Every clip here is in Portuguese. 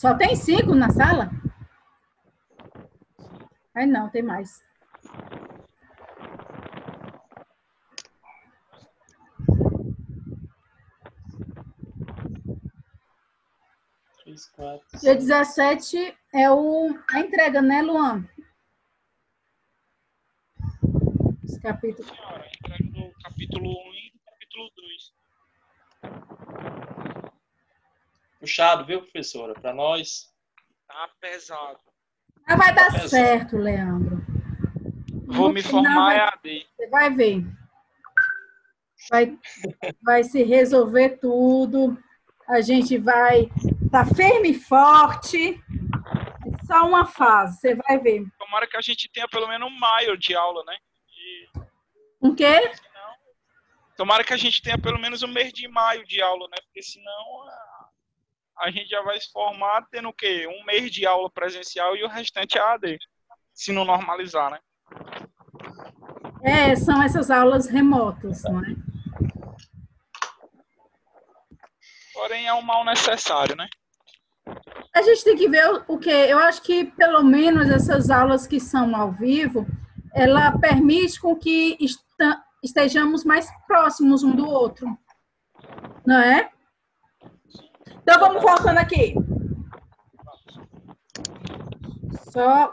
Só tem cinco na sala? Ai, não, tem mais. Três, quatro, Dia 17 é o, a entrega, né, Luan? Esse capítulo. Senhora, entrega do capítulo 1 e do capítulo 2. Puxado, viu, professora? Para nós. Tá pesado. Mas vai dar Pensa. certo, Leandro. Vou No me final formar vai- EAD. Você vai ver. Vai, vai se resolver tudo. A gente vai estar firme e forte. É só uma fase, você vai ver. Tomara que a gente tenha pelo menos um maio de aula, né? E, O quê? senão, tomara que a gente tenha pelo menos um mês de maio de aula, né? Porque senão a, a gente já vai se formar tendo o quê? Um mês de aula presencial e o restante é AD. Se não normalizar, né? É, são essas aulas remotas, não é? Porém, é um mal necessário, né? A gente tem que ver o- quê? Eu acho que pelo menos essas aulas que são ao vivo, ela permite com que estejamos mais próximos um do outro, não é? Então vamos voltando aqui. Só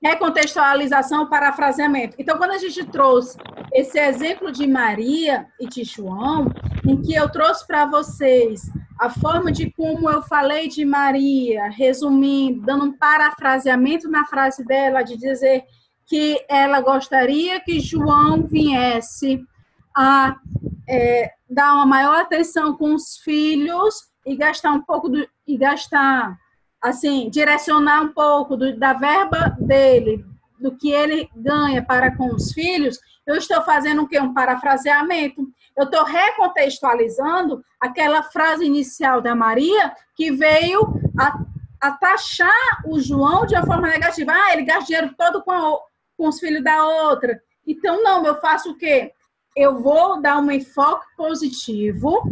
recontextualização, parafraseamento. Então, quando a gente trouxe esse exemplo de Maria e de João, em que eu trouxe para vocês a forma de como eu falei de Maria, resumindo, dando um parafraseamento na frase dela, de dizer que ela gostaria que João viesse a é, dar uma maior atenção com os filhos e gastar um pouco do, e gastar assim direcionar um pouco do, da verba dele do que ele ganha para com os filhos eu estou fazendo o que um parafraseamento. Eu estou recontextualizando aquela frase inicial da Maria que veio a, a taxar o João de uma forma negativa. Ah ele gasta dinheiro todo com, a, com os filhos da outra. Então não eu faço o quê? Eu vou dar um enfoque positivo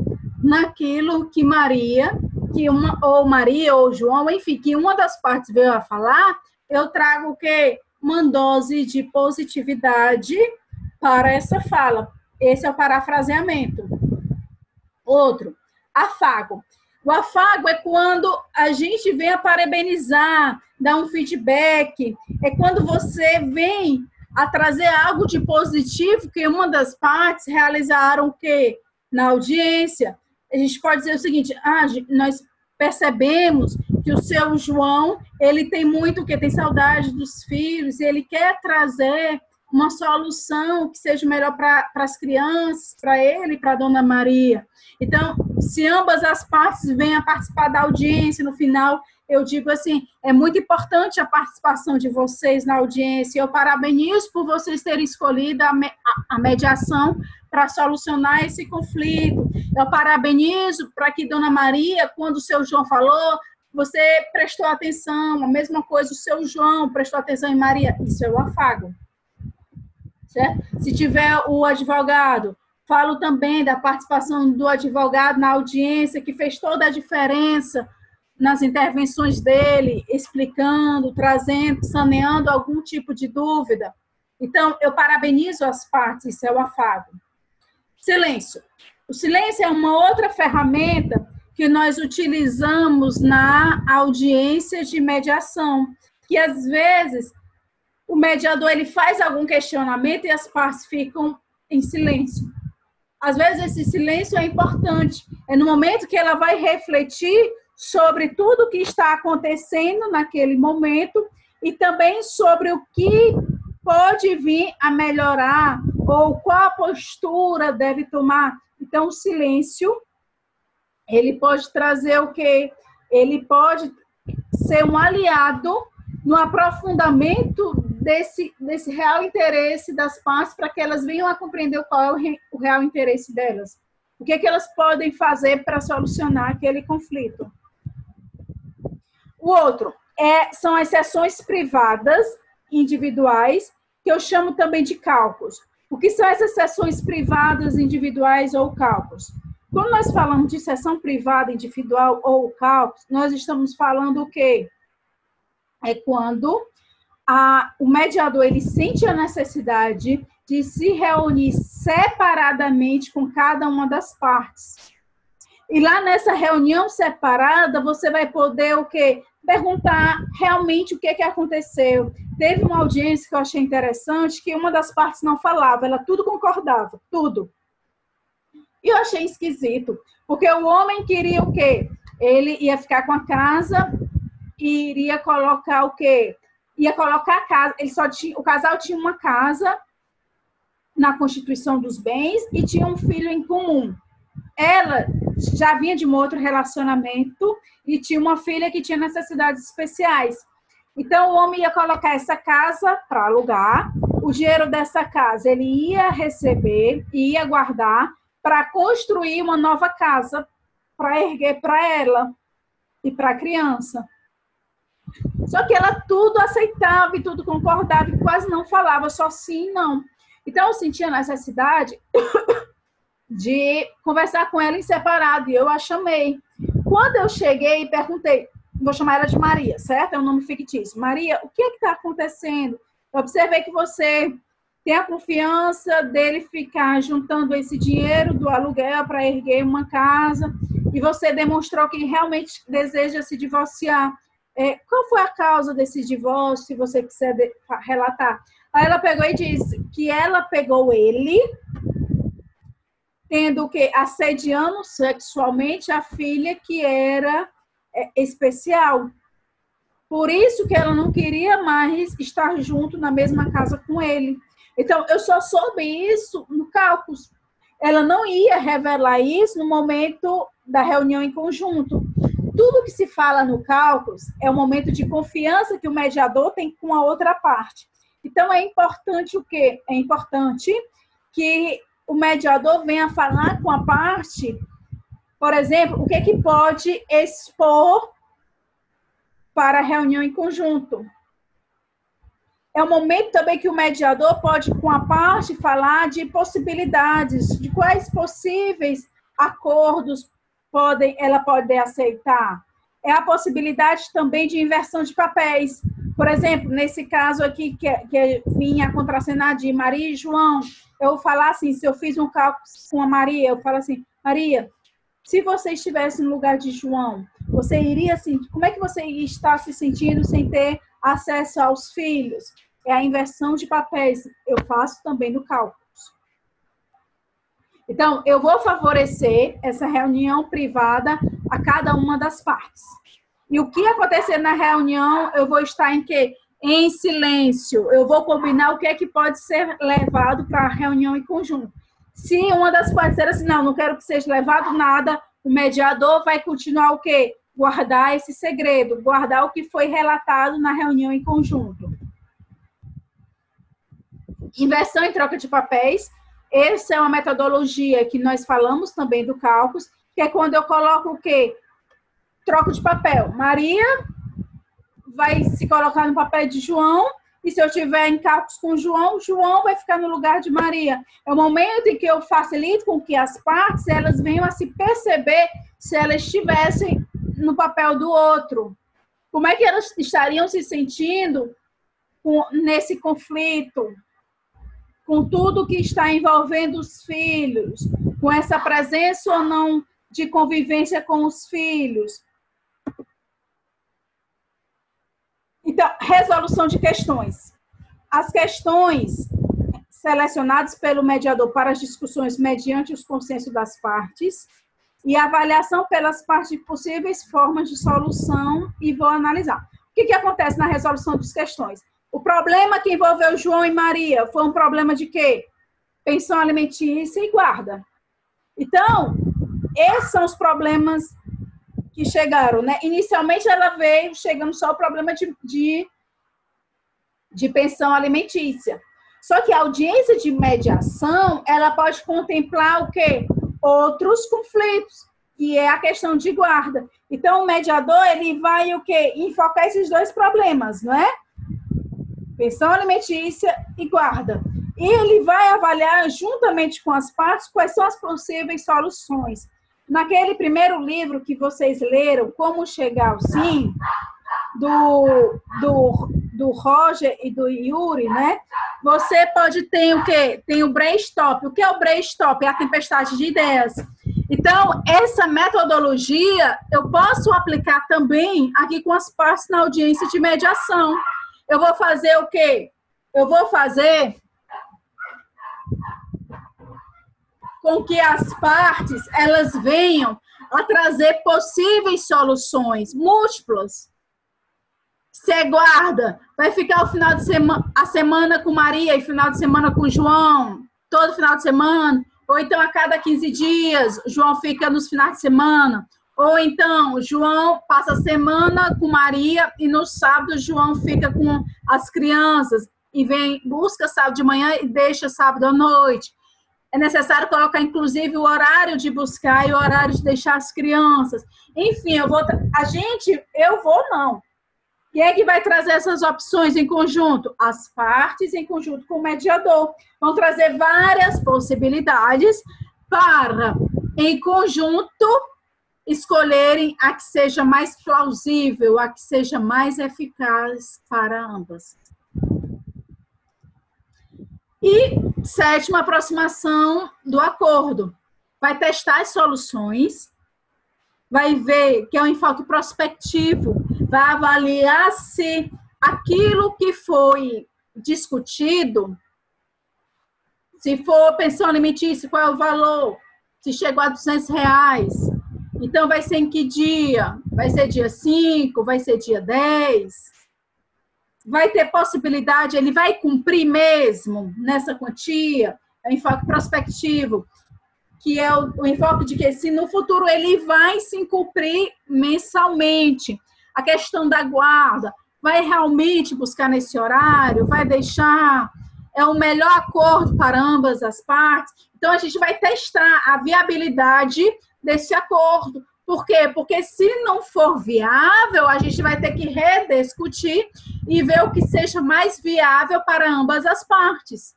naquilo que Maria, que uma, ou Maria ou João, enfim, que uma das partes veio a falar, eu trago o quê? Uma dose de positividade para essa fala. Esse é o parafraseamento. Outro, afago. O afago é quando a gente vem a parabenizar, dar um feedback, é quando você vem a trazer algo de positivo que uma das partes realizaram o quê? Na audiência. A gente pode dizer o seguinte, ah, nós percebemos que o seu João, ele tem muito que tem saudade dos filhos, ele quer trazer uma solução que seja melhor para as crianças, para ele e para dona Maria. Então, se ambas as partes vêm a participar da audiência no final, eu digo assim, é muito importante a participação de vocês na audiência. Eu parabenizo por vocês terem escolhido a, me, a, mediação para solucionar esse conflito. Eu parabenizo para que Dona Maria, quando o seu João falou, você prestou atenção. A mesma coisa, o seu João prestou atenção em Maria. Isso é o afago. Certo? Se tiver o advogado, falo também da participação do advogado na audiência, que fez toda a diferença nas intervenções dele, explicando, trazendo, saneando algum tipo de dúvida. Então, eu parabenizo as partes, isso é o afago. Silêncio. O silêncio é uma outra ferramenta que nós utilizamos na audiência de mediação, que às vezes o mediador ele faz algum questionamento e as partes ficam em silêncio. Às vezes esse silêncio é importante. É no momento que ela vai refletir sobre tudo que está acontecendo naquele momento e também sobre o que pode vir a melhorar ou qual a postura deve tomar. Então, o silêncio, ele pode trazer o quê? Ele pode ser um aliado no aprofundamento desse, desse real interesse das partes para que elas venham a compreender qual é o, re, o real interesse delas. O que, é que elas podem fazer para solucionar aquele conflito. O outro é, são as sessões privadas, individuais, que eu chamo também de cálculos. O que são essas sessões privadas, individuais ou cálculos? Quando nós falamos de sessão privada, individual ou cálculo, nós estamos falando o quê? É quando a, o mediador ele sente a necessidade de se reunir separadamente com cada uma das partes. E lá nessa reunião separada, você vai poder o quê? Perguntar realmente o que, que aconteceu. Teve uma audiência que eu achei interessante, que uma das partes não falava, ela tudo concordava, tudo. E eu achei esquisito, porque o homem queria o quê? Ele ia ficar com a casa e iria colocar o quê? Ia colocar a casa, ele só tinha, o casal tinha uma casa na constituição dos bens e tinha um filho em comum. Ela já vinha de um outro relacionamento e tinha uma filha que tinha necessidades especiais. Então, o homem ia colocar essa casa para alugar, o dinheiro dessa casa ele ia receber e ia guardar para construir uma nova casa para erguer para ela e para a criança. Só que ela tudo aceitava e tudo concordava e quase não falava, só sim e não. Então, eu sentia necessidade de conversar com ela em separado, e eu a chamei. Quando eu cheguei e perguntei, vou chamar ela de Maria, certo? É um nome fictício. Maria, o que é está acontecendo? Eu observei que você tem a confiança dele ficar juntando esse dinheiro do aluguel para erguer uma casa, e você demonstrou que realmente deseja se divorciar. É, qual foi a causa desse divórcio, se você quiser relatar? Aí ela pegou e disse que ela pegou ele tendo que assediando sexualmente a filha que era é, especial. Por isso que ela não queria mais estar junto na mesma casa com ele. Então, eu só soube isso no cálculo. Ela não ia revelar isso no momento da reunião em conjunto. Tudo que se fala no cálculo é o momento de confiança que o mediador tem com a outra parte. Então, é importante o quê? É importante que o mediador venha falar com a parte, por exemplo, o que, é que pode expor para a reunião em conjunto. É o momento também que o mediador pode, com a parte, falar de possibilidades, de quais possíveis acordos podem, ela pode aceitar. É a possibilidade também de inversão de papéis. Por exemplo, nesse caso aqui, que, que vinha contracenar de Maria e João, eu falar assim, se eu fiz um cálculo com a Maria, eu falo assim, Maria, se você estivesse no lugar de João, você iria assim, como é que você estar se sentindo sem ter acesso aos filhos? É a inversão de papéis. Eu faço também no cálculo. Então, eu vou favorecer essa reunião privada a cada uma das partes. E o que acontecer na reunião, eu vou estar em quê? em silêncio. Eu vou combinar o que é que pode ser levado para a reunião em conjunto. Se uma das parceiras assim, não, não quero que seja levado nada, o mediador vai continuar o quê? Guardar esse segredo, guardar o que foi relatado na reunião em conjunto. Inversão em troca de papéis. Essa é uma metodologia que nós falamos também do cálculo, que é quando eu coloco o quê? Troco de papel. Maria vai se colocar no papel de João, e se eu tiver em cálculos com João, João vai ficar no lugar de Maria. É o momento em que eu facilito com que as partes elas venham a se perceber se elas estivessem no papel do outro. Como é que elas estariam se sentindo nesse conflito? Com tudo que está envolvendo os filhos, com essa presença ou não de convivência com os filhos, Então, resolução de questões. As questões selecionadas pelo mediador para as discussões mediante os consensos das partes e avaliação pelas partes de possíveis formas de solução e vou analisar. O que, que acontece na resolução das questões? O problema que envolveu João e Maria foi um problema de quê? Pensão alimentícia e guarda. Então, esses são os problemas que chegaram, né? Inicialmente ela veio chegando só o problema de, de, de pensão alimentícia. Só que a audiência de mediação, ela pode contemplar o quê? Outros conflitos, que é a questão de guarda. Então, o mediador, ele vai o quê? Enfocar esses dois problemas, não é? Pensão alimentícia e guarda. E ele vai avaliar, juntamente com as partes, quais são as possíveis soluções. Naquele primeiro livro que vocês leram, Como Chegar ao Sim, do, do, do Roger e do Yuri, né? Você pode ter o quê? Tem o brainstorm. O que é o brainstorm? É a tempestade de ideias. Então, essa metodologia eu posso aplicar também aqui com as partes na audiência de mediação. Eu vou fazer o quê? Eu vou fazer com que as partes elas venham a trazer possíveis soluções múltiplas. Você guarda, vai ficar o final de semana, a semana com Maria e final de semana com João, todo final de semana, ou então a cada 15 dias, João fica nos finais de semana, ou então João passa a semana com Maria e no sábado João fica com as crianças e vem busca sábado de manhã e deixa sábado à noite é necessário colocar, inclusive, o horário de buscar e o horário de deixar as crianças. Enfim, eu vou. A gente, eu vou não. Quem é que vai trazer essas opções em conjunto? As partes em conjunto com o mediador. Vão trazer várias possibilidades para, em conjunto, escolherem a que seja mais plausível, a que seja mais eficaz para ambas. E sétima aproximação do acordo. Vai testar as soluções, vai ver que é um enfoque prospectivo, vai avaliar se aquilo que foi discutido, se for pensão alimentícia, qual é o valor, se chegou a 200 reais, então vai ser em que dia? Vai ser dia 5, vai ser dia 10? Vai ter possibilidade, ele vai cumprir mesmo nessa quantia, é enfoque prospectivo, que é o, o enfoque de que se no futuro ele vai se cumprir mensalmente. A questão da guarda, vai realmente buscar nesse horário, vai deixar é o melhor acordo para ambas as partes. Então a gente vai testar a viabilidade desse acordo, por quê? Porque se não for viável, a gente vai ter que rediscutir e ver o que seja mais viável para ambas as partes.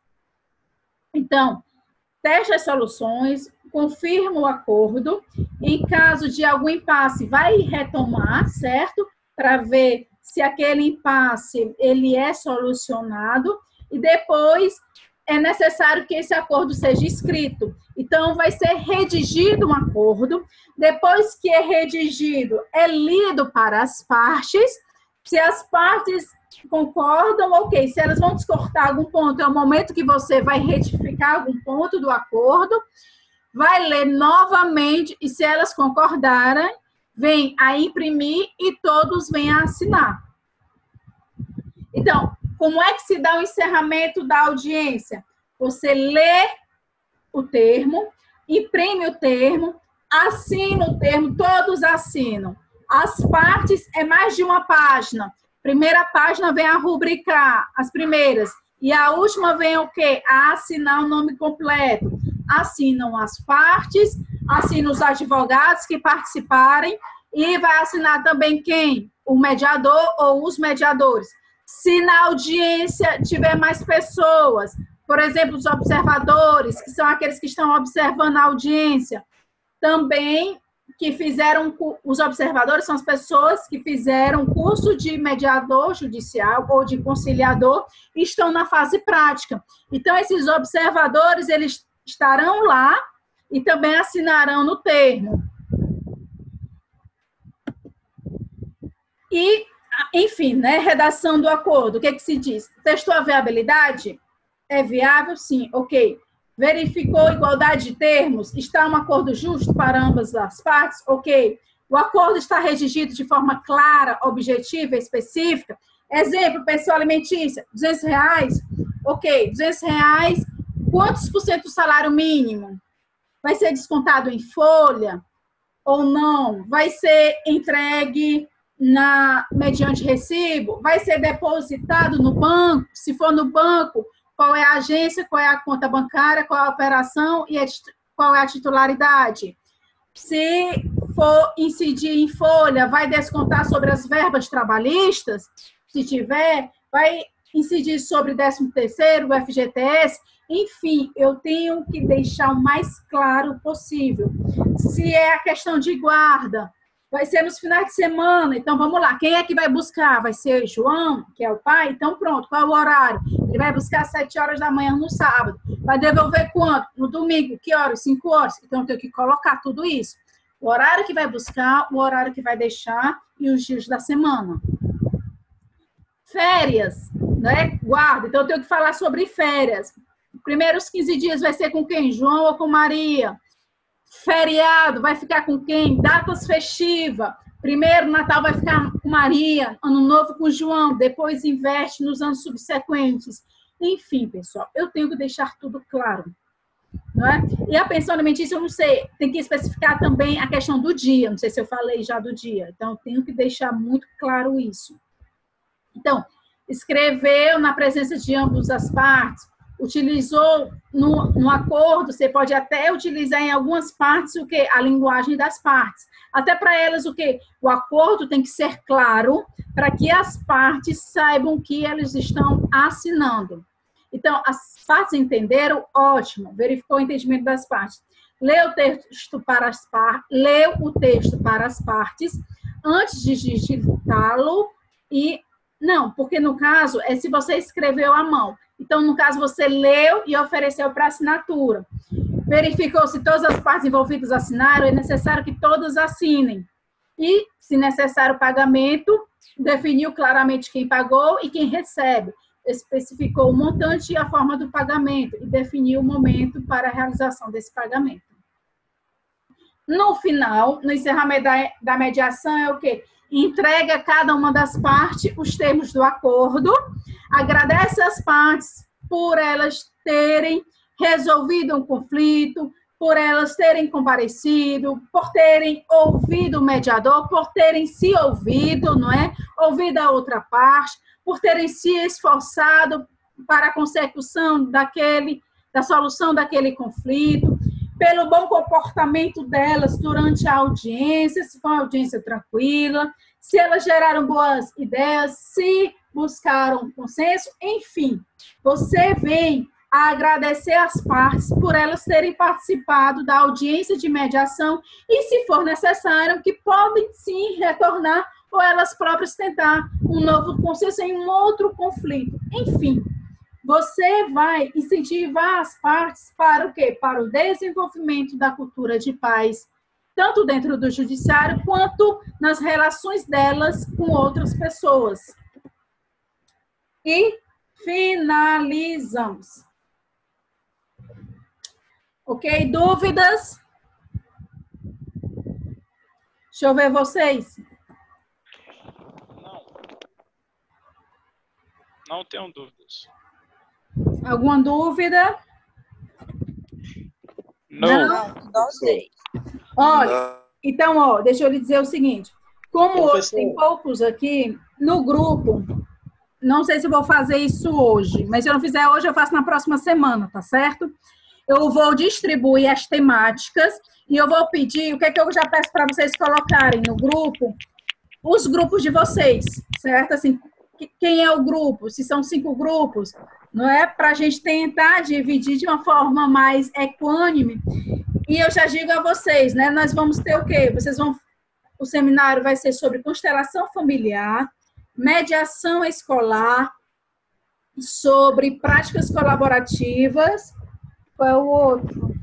Então, teste as soluções, confirma o acordo. Em caso de algum impasse, vai retomar, certo? Para ver se aquele impasse ele é solucionado e depois é necessário que esse acordo seja escrito. Então, vai ser redigido um acordo. Depois que é redigido, é lido para as partes. Se as partes concordam, ok. Se elas vão descortar algum ponto, é o momento que você vai retificar algum ponto do acordo. Vai ler novamente e, se elas concordarem, vem a imprimir e todos vêm a assinar. Então, como é que se dá o encerramento da audiência? Você lê o termo, imprime o termo, assina o termo, todos assinam. As partes é mais de uma página. Primeira página vem a rubricar as primeiras. E a última vem o quê? A assinar o nome completo. Assinam as partes, assinam os advogados que participarem e vai assinar também quem? O mediador ou os mediadores. Se na audiência tiver mais pessoas, por exemplo, os observadores, que são aqueles que estão observando a audiência, também que fizeram os observadores são as pessoas que fizeram curso de mediador judicial ou de conciliador e estão na fase prática. Então esses observadores eles estarão lá e também assinarão no termo. E enfim, né, redação do acordo, o que, é que se diz? Testou a viabilidade? É viável? Sim, ok. Verificou igualdade de termos? Está um acordo justo para ambas as partes? Ok. O acordo está redigido de forma clara, objetiva, específica? Exemplo, pensão alimentícia, 200 reais? Ok, 200 reais, quantos por cento do salário mínimo? Vai ser descontado em folha ou não? Vai ser entregue na mediante recibo, vai ser depositado no banco. Se for no banco, qual é a agência, qual é a conta bancária, qual é a operação e qual é a titularidade. Se for incidir em folha, vai descontar sobre as verbas trabalhistas, se tiver, vai incidir sobre 13 terceiro, o FGTS, enfim, eu tenho que deixar o mais claro possível. Se é a questão de guarda, vai ser nos finais de semana, então vamos lá. Quem é que vai buscar? Vai ser João, que é o pai? Então pronto, qual é o horário? Ele vai buscar às 7 horas da manhã no sábado. Vai devolver quanto? No domingo, que horas? 5 horas. Então eu tenho que colocar tudo isso. O horário que vai buscar, o horário que vai deixar e os dias da semana. Férias, né? Guarda. Então eu tenho que falar sobre férias primeiros 15 dias vai ser com quem? João ou com Maria? Feriado vai ficar com quem? Datas festivas. Primeiro Natal vai ficar com Maria, Ano Novo com João, depois investe nos anos subsequentes. Enfim, pessoal, eu tenho que deixar tudo claro. Não é? E a pensão alimentícia, eu não sei, tem que especificar também a questão do dia. Não sei se eu falei já do dia. Então, tenho que deixar muito claro isso. Então, escreveu na presença de ambas as partes, utilizou no, no acordo, você pode até utilizar em algumas partes o que a linguagem das partes. Até para elas o que o acordo tem que ser claro para que as partes saibam que elas estão assinando. Então, as partes entenderam, ótimo, verificou o entendimento das partes. Leu o texto para as partes, leu o texto para as partes antes de digitá-lo e não, porque no caso é se você escreveu à mão. Então, no caso, você leu e ofereceu para assinatura. Verificou se todas as partes envolvidas assinaram, é necessário que todas assinem. E, se necessário o pagamento, definiu claramente quem pagou e quem recebe. Especificou o montante e a forma do pagamento e definiu o momento para a realização desse pagamento. No final, no encerramento da, da mediação, é o quê? Entrega a cada uma das partes os termos do acordo agradece às partes por elas terem resolvido um conflito, por elas terem comparecido, por terem ouvido o mediador, por terem se ouvido, não é? Ouvido a outra parte, por terem se esforçado para a consecução daquele, da solução daquele conflito, pelo bom comportamento delas durante a audiência, se foi uma audiência tranquila, se elas geraram boas ideias, se buscaram consenso, enfim, você vem a agradecer as partes por elas terem participado da audiência de mediação e, se for necessário, que podem sim retornar ou elas próprias tentar um novo consenso em um outro conflito. Enfim, você vai incentivar as partes para o quê? Para o desenvolvimento da cultura de paz, tanto dentro do judiciário quanto nas relações delas com outras pessoas. E finalizamos. Ok? Dúvidas? Deixa eu ver vocês. Não. Não tenho dúvidas. Alguma dúvida? Não. Não, não sei. Olha, então, ó, deixa eu lhe dizer o seguinte. Como hoje tem poucos aqui, no grupo, não sei se vou fazer isso hoje, mas se eu não fizer hoje, eu faço na próxima semana, tá certo? Eu vou distribuir as temáticas e eu vou pedir, o que é que eu já peço para vocês colocarem no grupo? Os grupos de vocês, certo? Assim, quem é o grupo? Se são cinco grupos, não é? Para a gente tentar dividir de uma forma mais equânime. E eu já digo a vocês, né? Nós vamos ter o quê? Vocês vão. O seminário vai ser sobre constelação familiar, mediação escolar, sobre práticas colaborativas. Qual é o outro?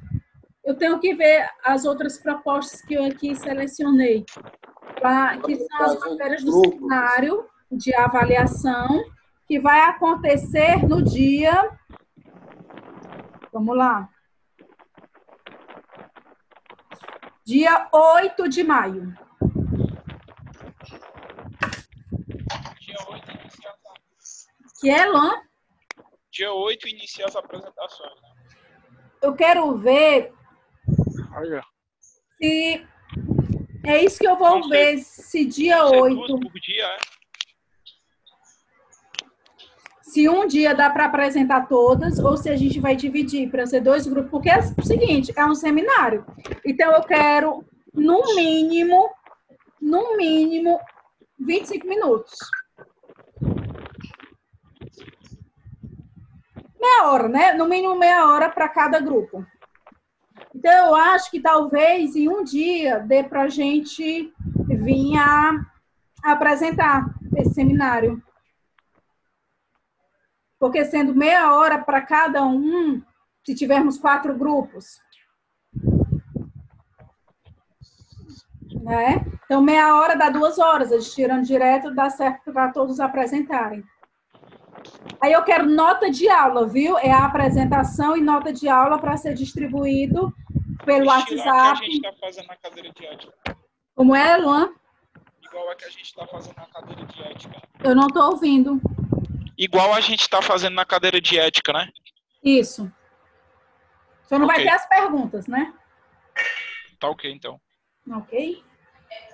Eu tenho que ver as outras propostas que eu aqui selecionei, tá? que são as matérias do seminário de avaliação, que vai acontecer no dia. Vamos lá. Dia 8 de maio. Que é, Luan? Dia 8 inicia as apresentações. Né? Eu quero ver Olha. se. É isso que eu vou ver, se dia Não 8. Por dia, é? Se um dia dá para apresentar todas, ou se a gente vai dividir para ser dois grupos, porque é o seguinte, é um seminário. Então eu quero, no mínimo, no mínimo, 25 minutos. Meia hora, né? No mínimo meia hora para cada grupo. Então, eu acho que talvez em um dia dê para a gente vir a apresentar esse seminário. Porque sendo meia hora para cada um, se tivermos quatro grupos. Né? Então, meia hora dá duas horas, a gente tirando direto, dá certo para todos apresentarem. Aí eu quero nota de aula, viu? É a apresentação e nota de aula para ser distribuído pelo WhatsApp. que a gente está fazendo na cadeira de ética. Como é, Luan? Igual a que a gente está fazendo na cadeira de ética. Eu não estou ouvindo. Igual a gente está fazendo na cadeira de ética, né? Isso. Só não vai Ok. ter as perguntas, né? Tá ok, então. Ok?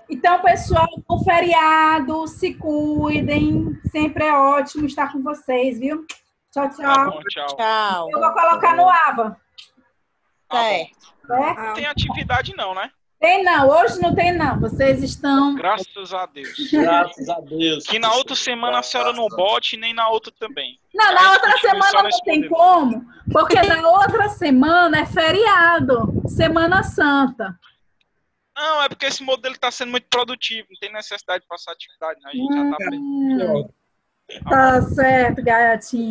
Então, pessoal, bom feriado, se cuidem. Sempre é ótimo estar com vocês, viu? Tchau, Tá tchau. bom, tchau. Tchau. Eu vou colocar no AVA. Tá. Certo. Né? Não tem atividade não, né? Tem não, hoje não tem não. Vocês estão. Graças a Deus. Graças a Deus. Que na outra semana a senhora não bote, nem na outra também. Não, na outra semana não tem como, porque na outra semana é feriado, Semana Santa. Não, é porque esse modelo está sendo muito produtivo, não tem necessidade de passar atividade, né? A gente já tá aprendendo. Hum, tá certo, gatinho.